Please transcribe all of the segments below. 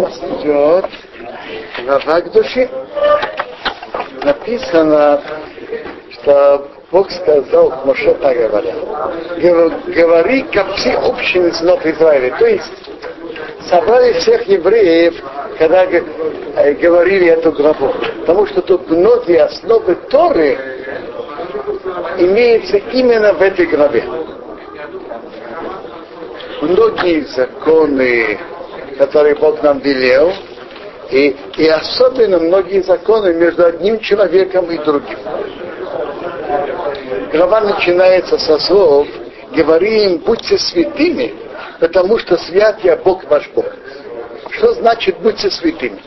нас идет глава к душе. Написано, что Бог сказал к Моше так говоря. Говори ко всей общине сынов Израиля. То есть собрали всех евреев, когда э, говорили эту главу. Потому что тут многие основы Торы имеются именно в этой главе. Многие законы, которые Бог нам велел, и, и особенно многие законы между одним человеком и другим. Глава начинается со слов «Говори им, будьте святыми, потому что свят я Бог ваш Бог». Что значит «будьте святыми»?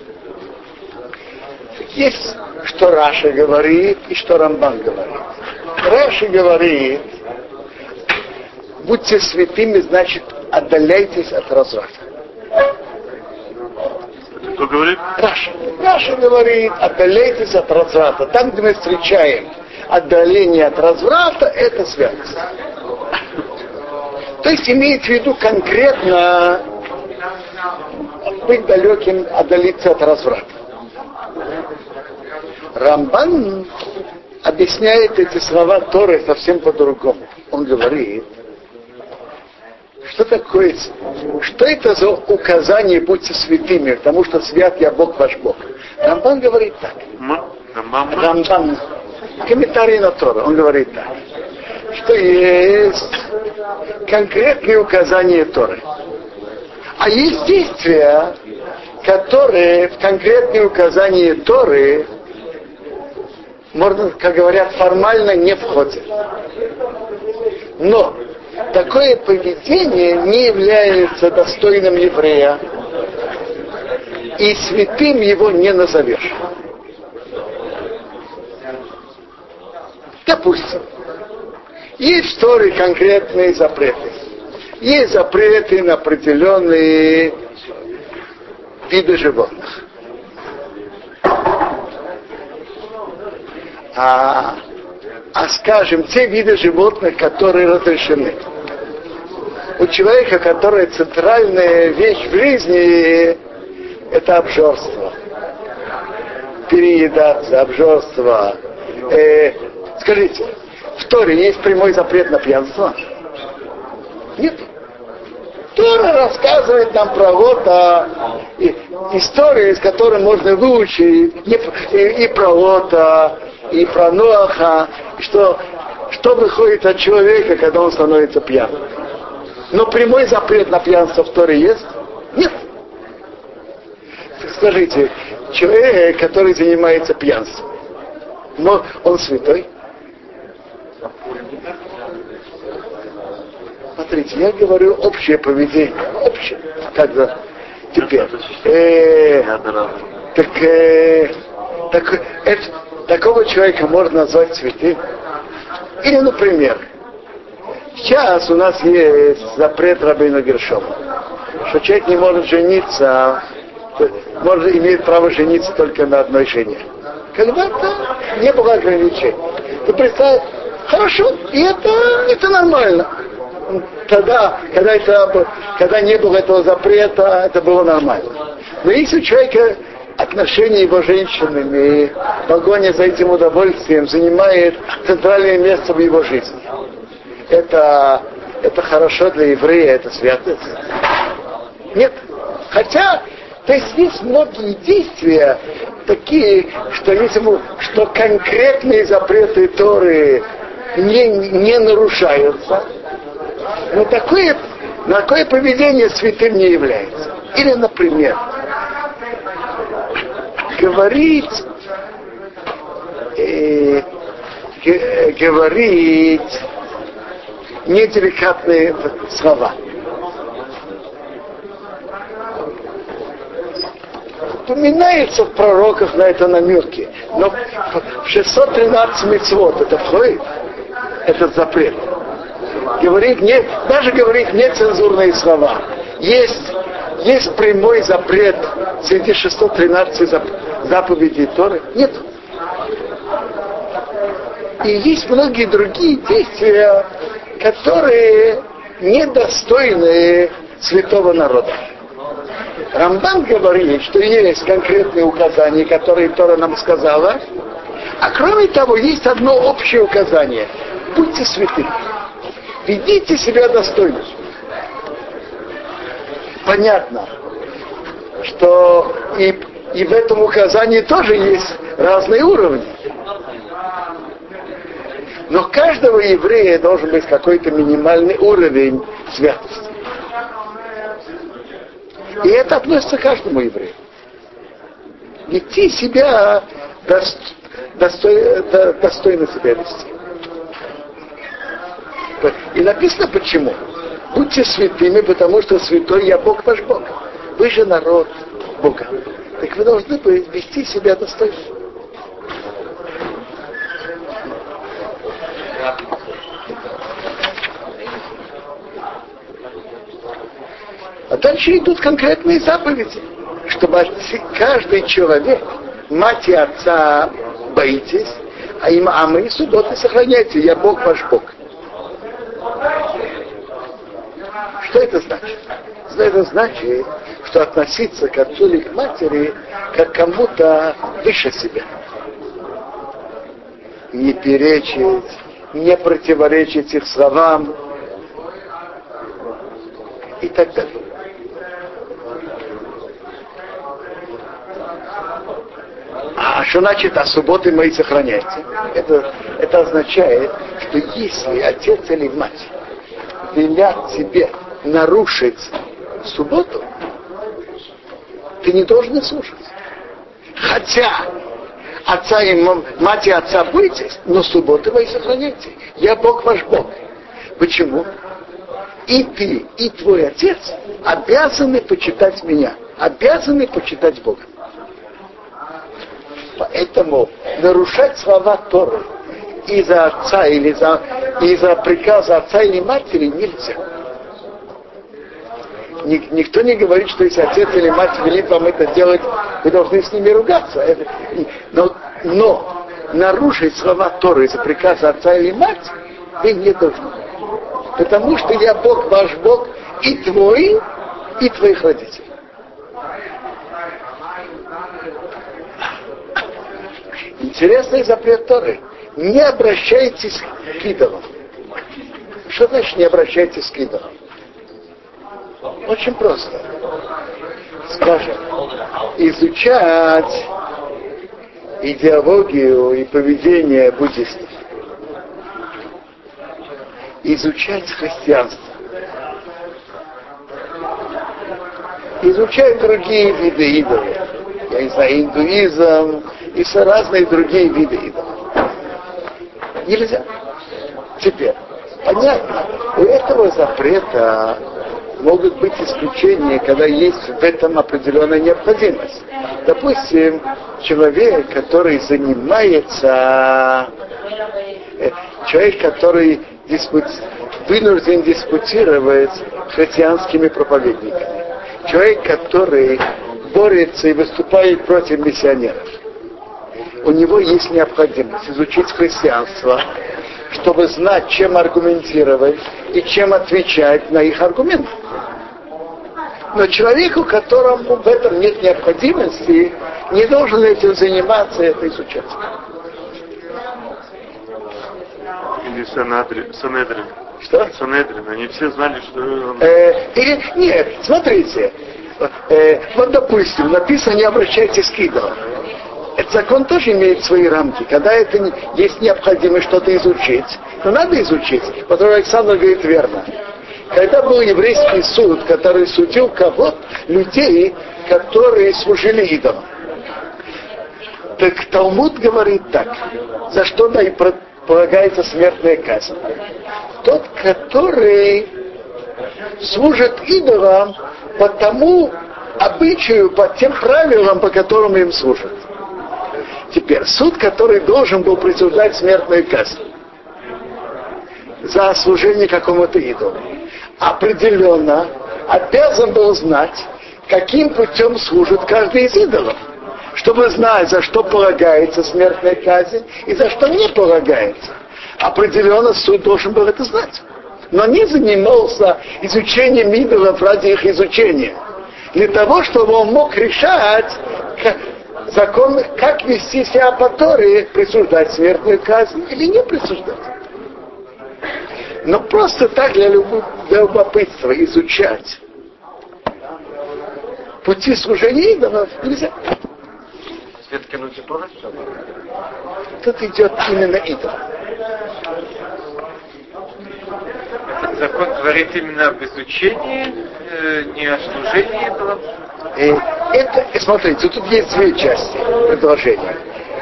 Есть, что Раша говорит и что Рамбан говорит. Раши говорит, будьте святыми, значит, отдаляйтесь от разврата. Кто говорит? Раши. Раши говорит, отдаляйтесь от разврата. Там, где мы встречаем отдаление от разврата, это святость. То есть имеет в виду конкретно быть далеким, отдалиться от разврата. Рамбан объясняет эти слова Торы совсем по-другому. Он говорит, что такое, что это за указание будьте святыми, потому что свят я Бог ваш Бог. Рамбан говорит так. Рамбан, комментарий на Тора, он говорит так, что есть конкретные указания Торы. А есть действия, которые в конкретные указания Торы можно, как говорят, формально не входит. Но такое поведение не является достойным еврея, и святым его не назовешь. Допустим, есть в Торе конкретные запреты. Есть запреты на определенные виды животных. а, а скажем, те виды животных, которые разрешены. У человека, которая центральная вещь в жизни, это обжорство. Переедаться, обжорство. Э, скажите, в Торе есть прямой запрет на пьянство? Нет. Тора рассказывает нам про вот а, и, историю, из которой можно выучить и, и, и про Лота, и про Ноаха, что, что выходит от человека, когда он становится пьяным. Но прямой запрет на пьянство в Торе есть? Нет. Скажите, человек, который занимается пьянством, он святой? Смотрите, я говорю общее поведение. Общее. Как за... Теперь. Э, так, э, так это, такого человека можно назвать святым. Или, например, сейчас у нас есть запрет Рабина Гершома, что человек не может жениться, может, имеет право жениться только на одной жене. Когда-то не было ограничений. Ты представь, хорошо, и это, это нормально. Тогда, когда, это, когда не было этого запрета, это было нормально. Но если у человека отношения его женщинами, погоня за этим удовольствием занимает центральное место в его жизни. Это, это хорошо для еврея, это святость? Нет. Хотя, то есть есть многие действия такие, что если мы, что конкретные запреты Торы не, не нарушаются, но такое, такое поведение святым не является. Или, например, говорить, э, говорить неделикатные слова. Упоминается в пророках на это намеки. Но в 613 мецвод это входит, этот запрет. Говорить не, даже говорить нецензурные слова. Есть есть прямой запрет среди 613 заповедей Торы? Нет. И есть многие другие действия, которые недостойны святого народа. Рамбан говорит, что есть конкретные указания, которые Тора нам сказала, а кроме того, есть одно общее указание. Будьте святыми. Ведите себя достойно. Понятно, что и, и в этом указании тоже есть разные уровни. Но каждого еврея должен быть какой-то минимальный уровень святости. И это относится к каждому еврею. Вести себя достойно, себя вести. И написано почему. Будьте святыми, потому что святой я Бог ваш Бог. Вы же народ Бога. Так вы должны вести себя достойно. А дальше идут конкретные заповеди, чтобы каждый человек, мать и отца боитесь, а им а мы субботы сохраняйте, я Бог ваш Бог. Что это значит? Это значит, что относиться к отцу или к матери как кому-то выше себя. Не перечить, не противоречить их словам и так далее. А что значит, а субботы мои сохраняйте? Это, это означает, что если отец или мать велят тебе нарушить субботу, ты не должен слушать. Хотя отца и мать и отца бойтесь, но субботы вы сохраняйте. Я Бог ваш Бог. Почему? И ты, и твой отец обязаны почитать меня, обязаны почитать Бога. Поэтому нарушать слова Торы из-за отца или за, из-за приказа отца или матери нельзя. Ник, никто не говорит, что если отец или мать велит вам это делать, вы должны с ними ругаться. Но, но нарушить слова Торы из-за приказа отца или мать вы не должны. Потому что я Бог, ваш Бог, и твой, и твоих родителей. Интересный запрет Торы. Не обращайтесь к идолам. Что значит не обращайтесь к идолам? Очень просто. Скажем, изучать идеологию и поведение буддистов. Изучать христианство. Изучать другие виды идолов. Я не знаю, индуизм, и все разные другие виды идолов. Нельзя. Теперь, понятно, у этого запрета могут быть исключения, когда есть в этом определенная необходимость. Допустим, человек, который занимается, э, человек, который диспут, вынужден диспутировать с христианскими проповедниками. Человек, который борется и выступает против миссионеров у него есть необходимость изучить христианство, чтобы знать, чем аргументировать и чем отвечать на их аргументы. Но человеку, которому в этом нет необходимости, не должен этим заниматься, это изучать. Или Санедрин. Что? Санедрин. Они все знали, что. Э, или, нет, смотрите. Э, вот, допустим, написано, не обращайтесь к идолам. Этот закон тоже имеет свои рамки. Когда это есть необходимость что-то изучить, то надо изучить. Потому Александр говорит верно. Когда был еврейский суд, который судил кого-то, людей, которые служили идолам. Так Талмуд говорит так, за что да и полагается смертная казнь. Тот, который служит идолам по тому обычаю, по тем правилам, по которым им служат. Теперь, суд, который должен был присуждать смертную казнь за служение какому-то идолу, определенно обязан был знать, каким путем служит каждый из идолов, чтобы знать, за что полагается смертная казнь и за что не полагается. Определенно суд должен был это знать. Но не занимался изучением идолов ради их изучения. для того, чтобы он мог решать закон, как вести себя по Торе, присуждать смертную казнь или не присуждать. Но просто так для, любопытства изучать пути служения идолов нельзя. Все-таки ну тоже Тут идет именно идол. Этот закон говорит именно об изучении, э, не о служении идолам. И это, смотрите, тут есть две части предложения.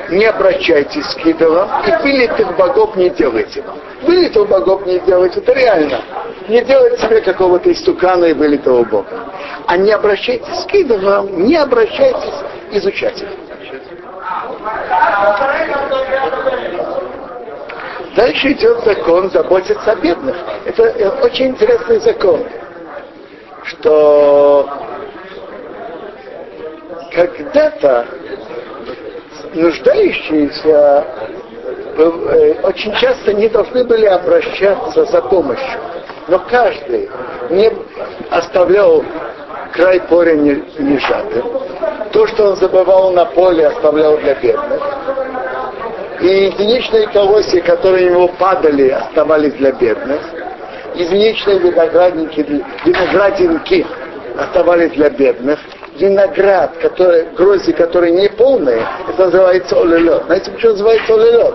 Не обращайтесь к идолам и вылитых богов не делайте. Вылитых богов не делайте, это реально. Не делать себе какого-то истукана и вылитого бога. А не обращайтесь к идолам, не обращайтесь изучать их. Дальше идет закон заботиться о бедных. Это очень интересный закон, что когда-то нуждающиеся э, очень часто не должны были обращаться за помощью. Но каждый не оставлял край поля не, не сжатым. То, что он забывал на поле, оставлял для бедных. И единичные колосья, которые ему падали, оставались для бедных. Единичные виноградники, виноградинки оставались для бедных. Виноград, который, грозди, которые не полные, это называется олелед. Знаете, почему называется олелед?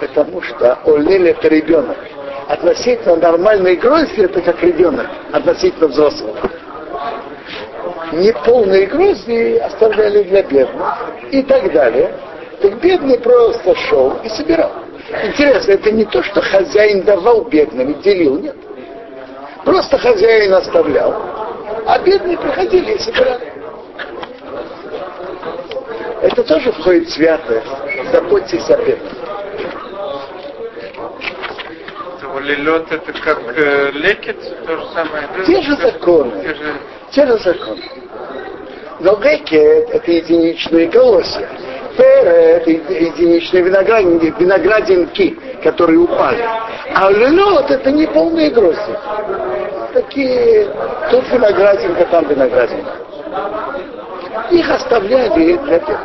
Потому что олель это ребенок. Относительно нормальной грозди это как ребенок, относительно взрослого неполные грозди оставляли для бедных и так далее. Так бедный просто шел и собирал. Интересно, это не то, что хозяин давал бедным и делил, нет. Просто хозяин оставлял, а бедные приходили и собирали. Это тоже входит в святое. Заботьтесь о бедных. Лилет это как э, лекет, то же самое. Те же законы. Те же, те же законы. Но лекет это единичные колосья. Фера это единичные виноградинки, виноградинки, которые упали. А лилет это не полные грозди. Такие, тут виноградинка, там виноградинка. Их оставляли для тех.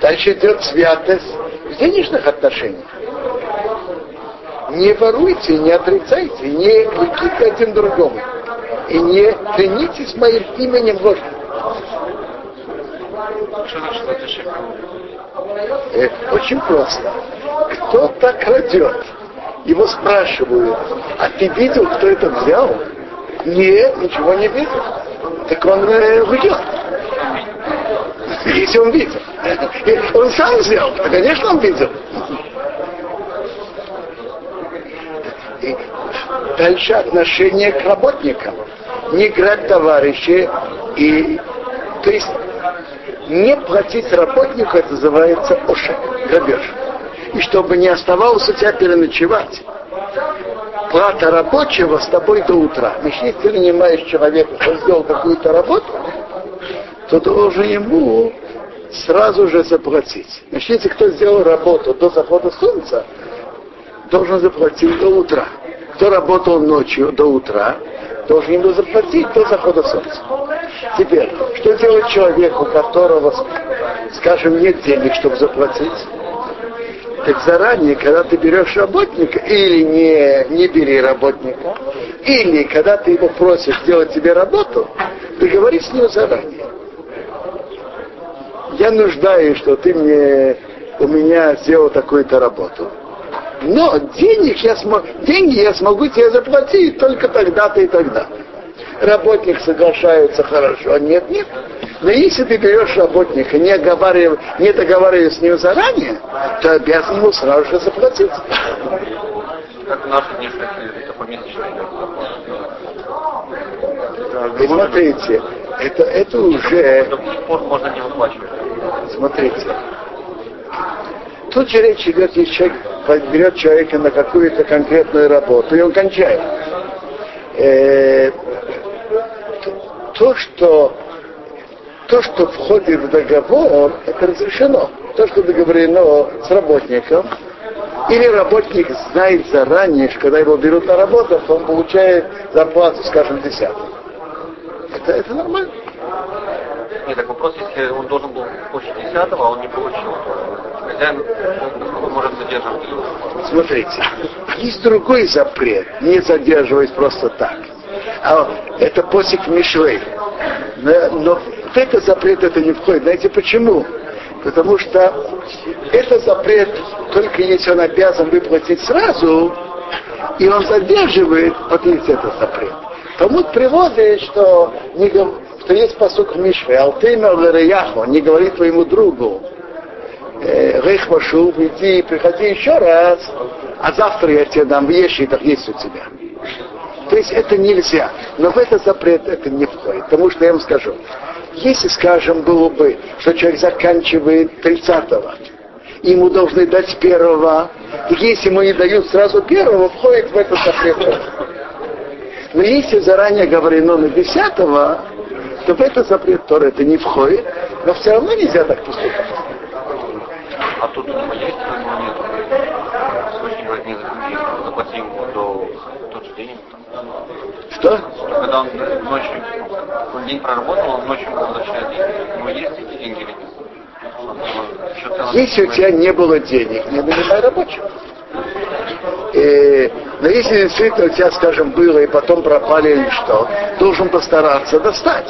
Дальше идет святость в денежных отношениях. Не воруйте, не отрицайте, не кликите один другому. И не клянитесь моим именем ложным. Э, Очень просто. Кто-то крадет. Его спрашивают, а ты видел, кто это взял? Нет, ничего не видел. Так он э, уйдет. Если он видел. Он сам взял, то, конечно, он видел. И дальше отношение к работникам. Не грабь товарищей и то есть не платить работнику, это называется ошек, грабеж. И чтобы не оставалось у тебя переночевать, плата рабочего с тобой до утра. Если ты нанимаешь человека, он сделал какую-то работу, то должен ему сразу же заплатить. Значит, если кто сделал работу до захода солнца, должен заплатить до утра. Кто работал ночью до утра, должен ему заплатить до захода солнца. Теперь, что делать человеку, у которого, скажем, нет денег, чтобы заплатить? Так заранее, когда ты берешь работника, или не, не бери работника, или когда ты его просишь сделать тебе работу, договорись с ним заранее я нуждаюсь, что ты мне у меня сделал такую-то работу. Но денег я смог, деньги я смогу тебе заплатить только тогда-то и тогда. Работник соглашается хорошо, а нет, нет. Но если ты берешь работника, не, оговаривая, не договаривая с ним заранее, то обязан ему сразу же заплатить. Как наши Вы смотрите, это, это уже... Можно не выплачивать. Смотрите. Тут же речь идет, если человек берет человека на какую-то конкретную работу, и он кончает. Э, то, что то, что входит в договор, это разрешено. То, что договорено с работником, Или работник знает заранее, что когда его берут на работу, то он получает зарплату, скажем, десятую. Это, это нормально. Нет, так вопрос, если он должен был получить десятого, а он не получил, хозяин он может задерживать. Смотрите, есть другой запрет, не задерживать просто так. А это посик Мишлей. Но, но в этот запрет это не входит. Знаете почему? Потому что это запрет только если он обязан выплатить сразу, и он задерживает, есть этот запрет. Талмуд приводит, что, не, что есть посук в Мишве, Алтеймер не говорит твоему другу, «Э, Рейх иди, приходи еще раз, а завтра я тебе дам вещи, так есть у тебя. То есть это нельзя. Но в этот запрет это не входит. Потому что я вам скажу, если, скажем, было бы, что человек заканчивает 30-го, ему должны дать первого, и если ему не дают сразу первого, входит в этот запрет. Но если заранее говорено на 10 то в этот запрет Тора это не входит, но все равно нельзя так поступать. А тут у него есть, него нет. Очень говорит, не заплати ему до тот же день. Что? Когда он ночью, он день проработал, он ночью возвращает деньги. У него есть эти деньги или нет? Если у тебя не было денег, не нанимай рабочих. Э, но если действительно у тебя, скажем, было и потом пропали или что, должен постараться достать.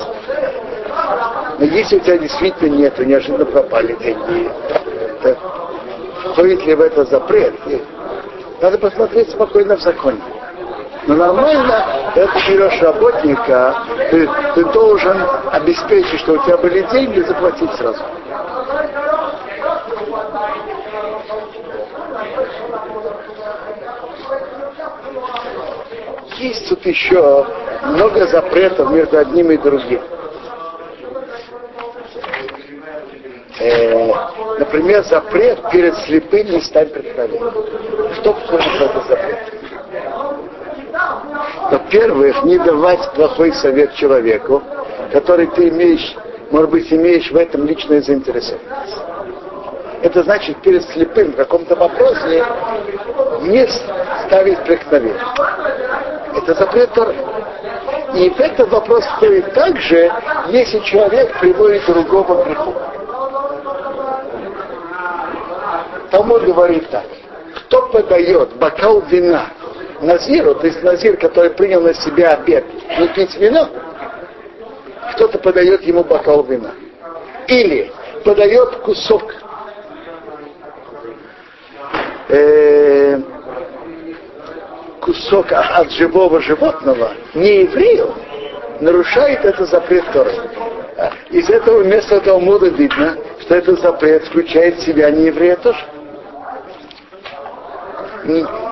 Но если у тебя действительно нет, и неожиданно пропали деньги, то входит ли в это запрет? Надо посмотреть спокойно в законе. Но нормально, ты берешь работника, ты, ты должен обеспечить, что у тебя были деньги, заплатить сразу. Есть тут еще много запретов между одним и другим. Э, например, запрет перед слепым не стать преткновением. Что входит в этот запрет? Во-первых, не давать плохой совет человеку, который ты имеешь, может быть, имеешь в этом личную заинтересованность. Это значит перед слепым в каком-то вопросе не ставить преткновение. Это запрет Торы. И в этот вопрос входит также, если человек приводит другого к греху. Талмуд говорит так. Кто подает бокал вина Назиру, то есть Назир, который принял на себя обед, не пить вино, кто-то подает ему бокал вина. Или подает кусок э, кусок от живого животного не еврею, нарушает это запрет Торы. Из этого места Талмуда видно, что этот запрет включает в себя не еврея тоже.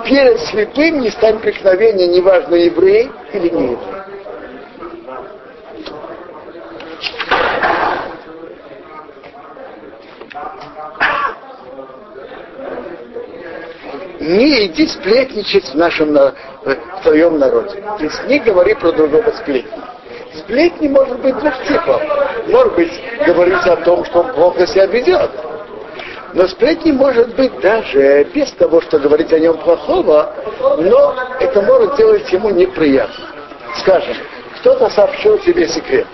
Перед слепым не стань преткновения, неважно, еврей или не еврей. не иди сплетничать в нашем в твоем народе. То есть не говори про другого сплетни. Сплетни может быть двух типов. Может быть, говорить о том, что он плохо себя ведет. Но сплетни может быть даже без того, что говорить о нем плохого, но это может делать ему неприятно. Скажем, кто-то сообщил тебе секрет.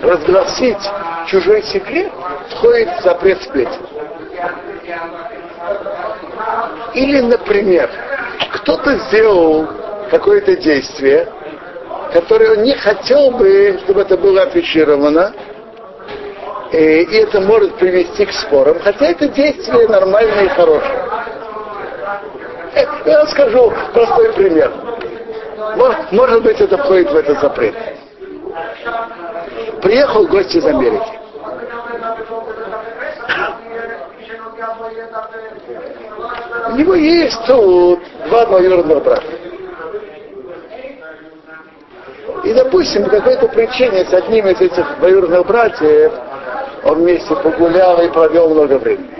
Разгласить чужой секрет входит в запрет сплетни. Или, например, кто-то сделал какое-то действие, которое он не хотел бы, чтобы это было афишировано, и это может привести к спорам, хотя это действие нормальное и хорошее. Э, я скажу простой пример. Может быть, это входит в этот запрет. Приехал гость из Америки. У него есть тут два двоюродных брата. И, допустим, по какой-то причине с одним из этих двоюродных братьев он вместе погулял и провел много времени.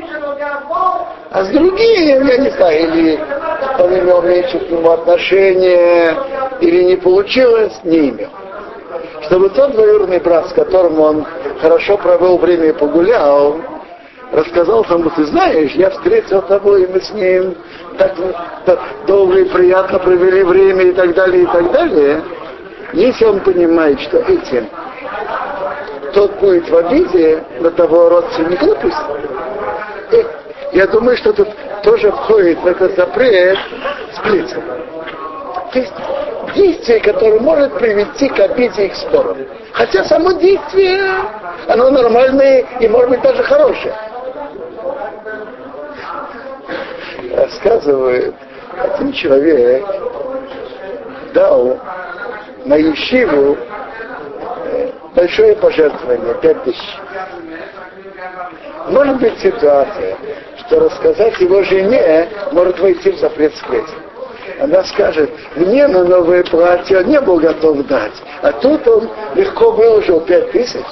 А с другим, я не знаю, или он имел меньше к нему отношения, или не получилось, не имел. Чтобы тот двоюродный брат, с которым он хорошо провел время и погулял, рассказал тому, ты знаешь, я встретил того, и мы с ним так, так долго и приятно провели время и так далее, и так далее. Если он понимает, что этим тот будет в обиде на того родственника, допустим, э, я думаю, что тут тоже входит в этот запрет сплетен. То есть действие, которое может привести к обиде и к спорам. Хотя само действие, оно нормальное и может быть даже хорошее. Рассказывает, один человек дал на Ешиву большое пожертвование, пять тысяч. Может быть ситуация, что рассказать его жене может войти в запрет сплетен она скажет, мне на новое платье не был готов дать, а тут он легко выложил пять тысяч.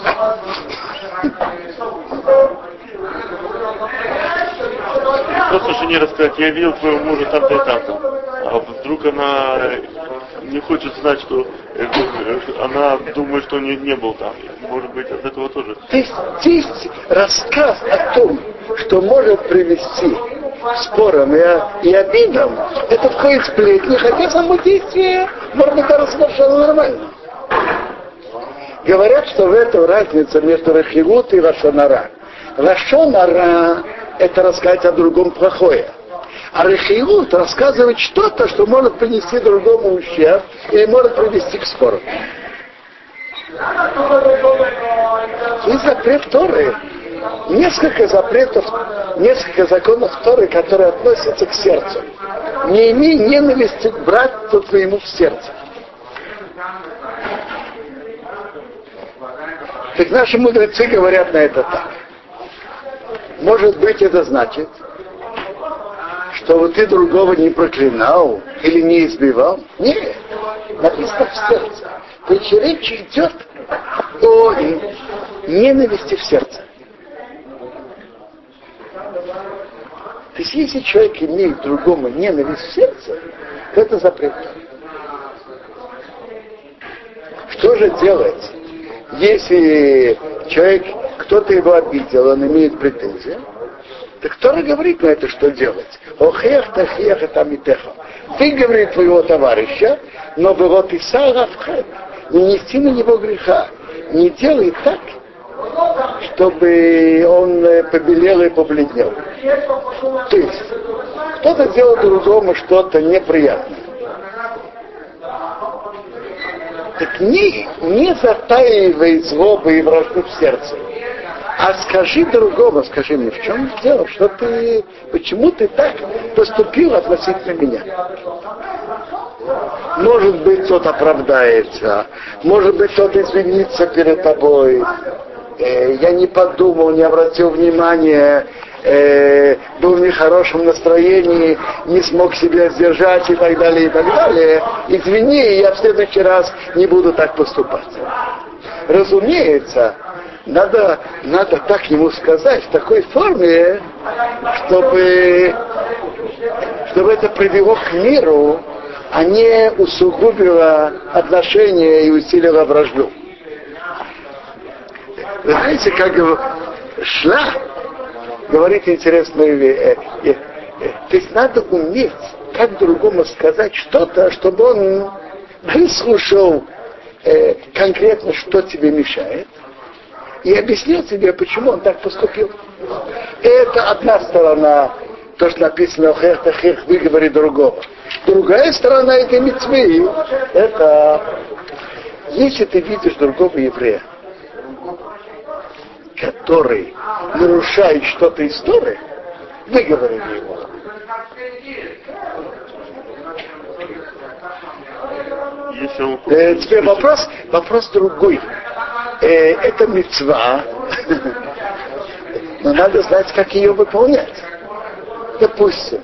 Просто жене рассказать, я видел твоего мужа там-то и там-то. А вдруг она не хочет знать, что она думает, что он не, был там. Может быть, от этого тоже. То есть здесь рассказ о том, что может привести спорам и, и обидам, это входит сплетни, хотя само действие даже совершенно нормально. Говорят, что в этом разница между Рахилут и Рашонара. Рашонара – это рассказать о другом плохое. А Рахилут рассказывает что-то, что может принести другому ущерб или может привести к спору. И запрет Торы несколько запретов, несколько законов Торы, которые относятся к сердцу. Не имей ненависти к брату твоему в сердце. Так наши мудрецы говорят на это так. Может быть, это значит, что вот ты другого не проклинал или не избивал. Нет, написано в сердце. То речь идет о ненависти в сердце. То есть если человек имеет другому ненависть в сердце, то это запрет. Что же делать, если человек, кто-то его обидел, он имеет претензии? Так кто говорит на это, что делать? Охех, тахех, это митеха. Ты, говорит, твоего товарища, но было ты сара не нести на него греха. Не делай так, чтобы он э, побелел и побледнел. То есть, кто-то делал другому что-то неприятное. Так не, не затаивай злобы и вражду в сердце. А скажи другому, скажи мне, в чем дело, что ты, почему ты так поступил относительно меня? Может быть, тот оправдается, может быть, тот извинится перед тобой, э, я не подумал, не обратил внимания, э, был в нехорошем настроении, не смог себя сдержать и так далее, и так далее. Извини, я в следующий раз не буду так поступать. Разумеется, надо, надо так ему сказать в такой форме, чтобы, чтобы это привело к миру, а не усугубило отношения и усилило вражду. Знаете, как шла говорит интересную вещь. Э, э, э, то есть надо уметь, как другому сказать что-то, чтобы он выслушал конкретно, что тебе мешает, и объяснил тебе, почему он так поступил. Это одна сторона, то, что написано «Охех тахех» выговори другого. Другая сторона этой митцвы, это если ты видишь другого еврея, который нарушает что-то из Торы, выговорили его. Э, теперь вопрос, вопрос другой. Э, это мецва, но надо знать, как ее выполнять. Допустим,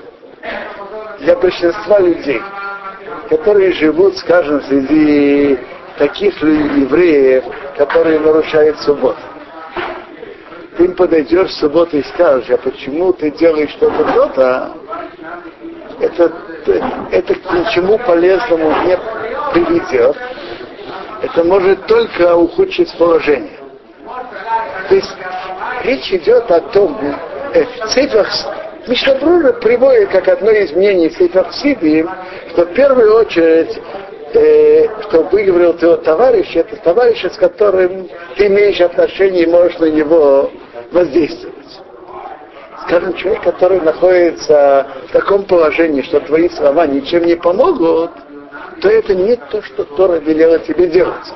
для большинства людей, которые живут, скажем, среди таких евреев, которые нарушают субботу, ты им подойдешь в субботу и скажешь, а почему ты делаешь что-то, то-то, это, это к ничему полезному не приведет. Это может только ухудшить положение. То есть Речь идет о том, э, Цифрах, Мишнабрура приводит как одно из мнений Сидиим, что в первую очередь э, что выговорил твоего товарища, это товарищ, с которым ты имеешь отношение и можешь на него воздействовать. Скажем, человек, который находится в таком положении, что твои слова ничем не помогут, то это не то, что Тора велела тебе делать.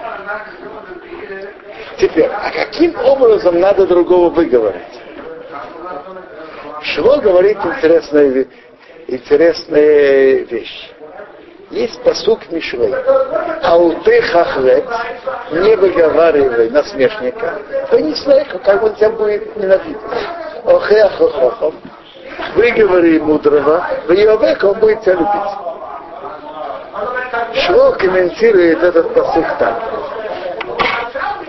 Теперь, а каким образом надо другого выговорить? Шло говорит интересная, интересная вещь. Есть посук Мишлей. У ты хахлет, не выговаривай насмешника, то не знаешь, как он тебя будет ненавидеть. Охеахохохом. Выговори мудрого, в он будет тебя любить. Шло комментирует этот посук так.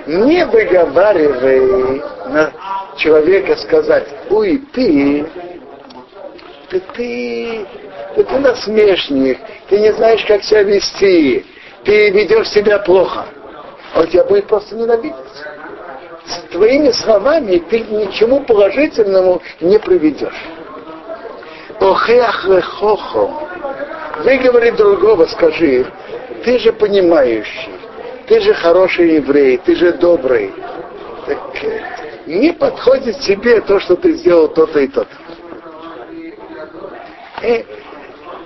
Не выговаривай на человека сказать, уй, ты, ты, ты, ты, ты насмешник, ты не знаешь, как себя вести, ты ведешь себя плохо. Он тебя будет просто ненавидеть. С твоими словами ты ничему положительному не приведешь. Охеах хохом. Выговори другого, скажи, ты же понимающий, ты же хороший еврей, ты же добрый. Так не подходит тебе то, что ты сделал то-то и то-то. Э,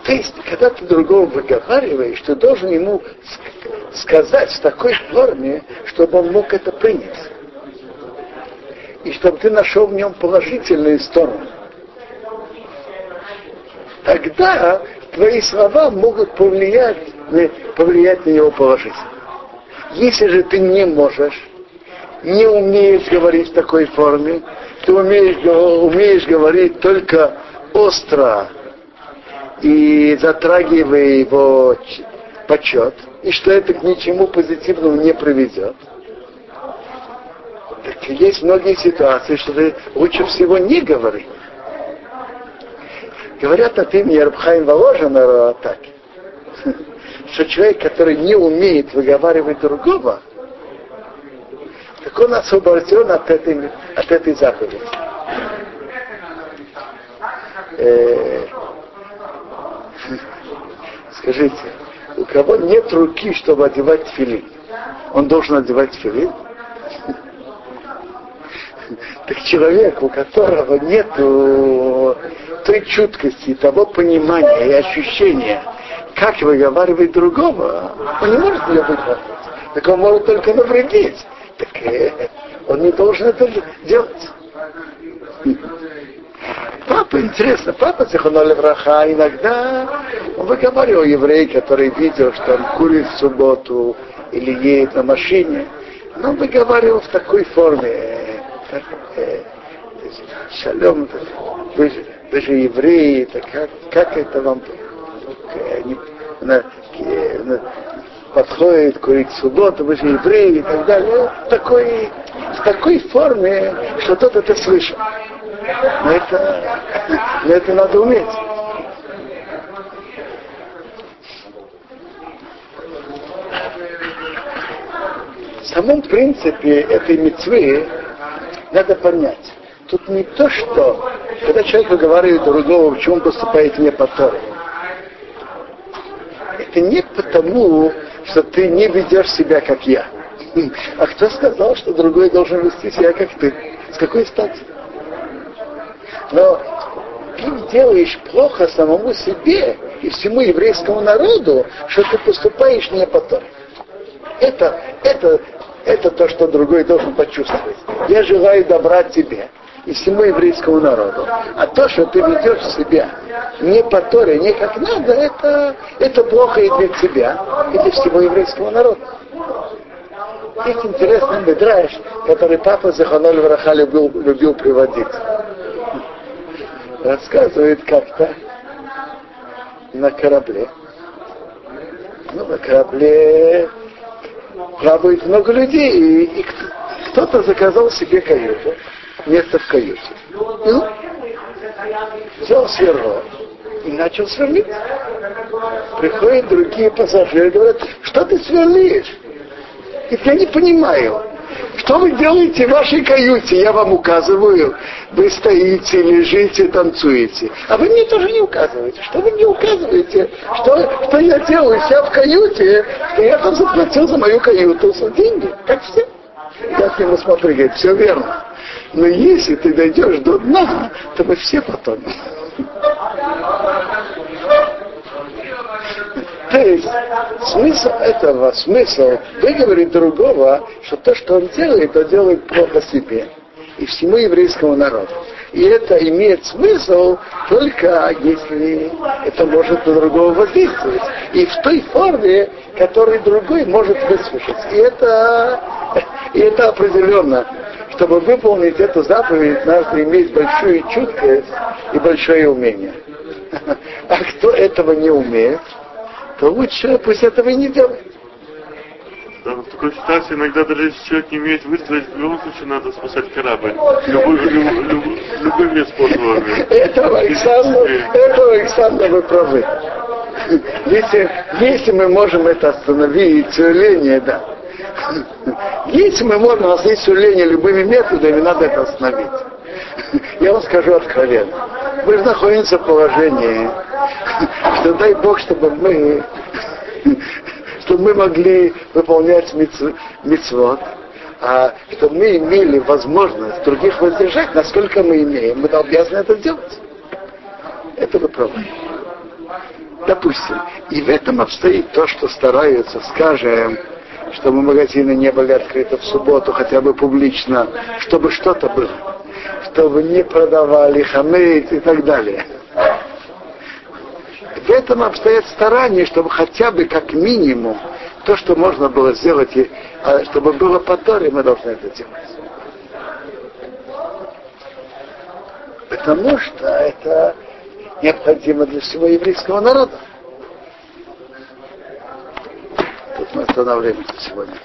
то есть, когда ты другого выговариваешь, ты должен ему сказать в такой форме, чтобы он мог это принять. И чтобы ты нашел в нем положительные стороны. Тогда твои слова могут повлиять, повлиять на него положительно. Если же ты не можешь, не умеешь говорить в такой форме, ты умеешь, умеешь говорить только остро и затрагивая его почет, и что это к ничему позитивному не приведет. Так есть многие ситуации, что ты лучше всего не говори. Говорят от имени Рабхайм Воложина так, что человек, который не умеет выговаривать другого, так он освобожден от этой, от этой заповеди. Э, скажите, у кого нет руки, чтобы одевать филин, он должен одевать филин? Так человек, у которого нет той чуткости, того понимания и ощущения, как выговаривать другого, он не может ее выговаривать. Так он может только навредить. Так э, он не должен это делать. Папа, интересно, папа Цеханоли Враха иногда он выговаривал еврей, который видел, что он курит в субботу или едет на машине, но выговаривал в такой форме, как, шалом, вы, вы же евреи, так как, как это вам э, на, на, подходит курить субботу, вы же евреи и так далее. В такой, в такой форме, что тот это слышал. Но это, но это надо уметь. В самом принципе этой мецвы надо понять. Тут не то, что когда человек выговаривает другого, в чем он поступает не по Торе. Это не потому, что ты не ведешь себя, как я. А кто сказал, что другой должен вести себя, как ты? С какой стати? Но ты делаешь плохо самому себе и всему еврейскому народу, что ты поступаешь не по Торе. Это, это, это то, что другой должен почувствовать. Я желаю добра тебе и всему еврейскому народу. А то, что ты ведешь себя не по Торе, не как надо, это, это плохо и для тебя, и для всего еврейского народа. Есть интересный медраж, который папа Заханоль Враха любил, любил приводить рассказывает как-то на корабле. Ну, на корабле плавает много людей, и, и кто-то заказал себе каюту, место в каюте. Ну, взял сверло и начал сверлить. Приходят другие пассажиры и говорят, что ты сверлишь? И я не понимаю. Что вы делаете в вашей каюте? Я вам указываю. Вы стоите, лежите, танцуете. А вы мне тоже не указываете. Что вы мне указываете? Что, что я делаю себя в каюте? Что я там заплатил за мою каюту деньги, как все. Я к нему смотрю, говорит, все верно. Но если ты дойдешь до дна, то мы все потом. То есть смысл этого, смысл выговорить другого, что то, что он делает, то делает плохо себе и всему еврейскому народу. И это имеет смысл только если это может на другого воздействовать. И в той форме, которой другой может выслушать. И это, и это определенно. Чтобы выполнить эту заповедь, надо иметь большую чуткость и большое умение. А кто этого не умеет, то лучше пусть этого и не делает. Да, в такой ситуации иногда даже если человек не умеет выстрелить, в любом случае надо спасать корабль. Любой, люб, люб, любыми способами. Этого Александр, этого Александр вы правы. Если, если мы можем это остановить, сожаление, да. Если мы можем остановить суждение любыми методами, надо это остановить. Я вам скажу откровенно. Мы находимся в положении, что дай Бог, чтобы мы, чтобы мы могли выполнять мицвод, а чтобы мы имели возможность других воздержать, насколько мы имеем, мы обязаны это делать. Это вы правы. Допустим, и в этом обстоит то, что стараются, скажем, чтобы магазины не были открыты в субботу, хотя бы публично, чтобы что-то было, чтобы не продавали хамейт и так далее. В этом обстоят старания, чтобы хотя бы как минимум то, что можно было сделать, а чтобы было по Торе, мы должны это делать. Потому что это необходимо для всего еврейского народа. Тут мы останавливаемся сегодня.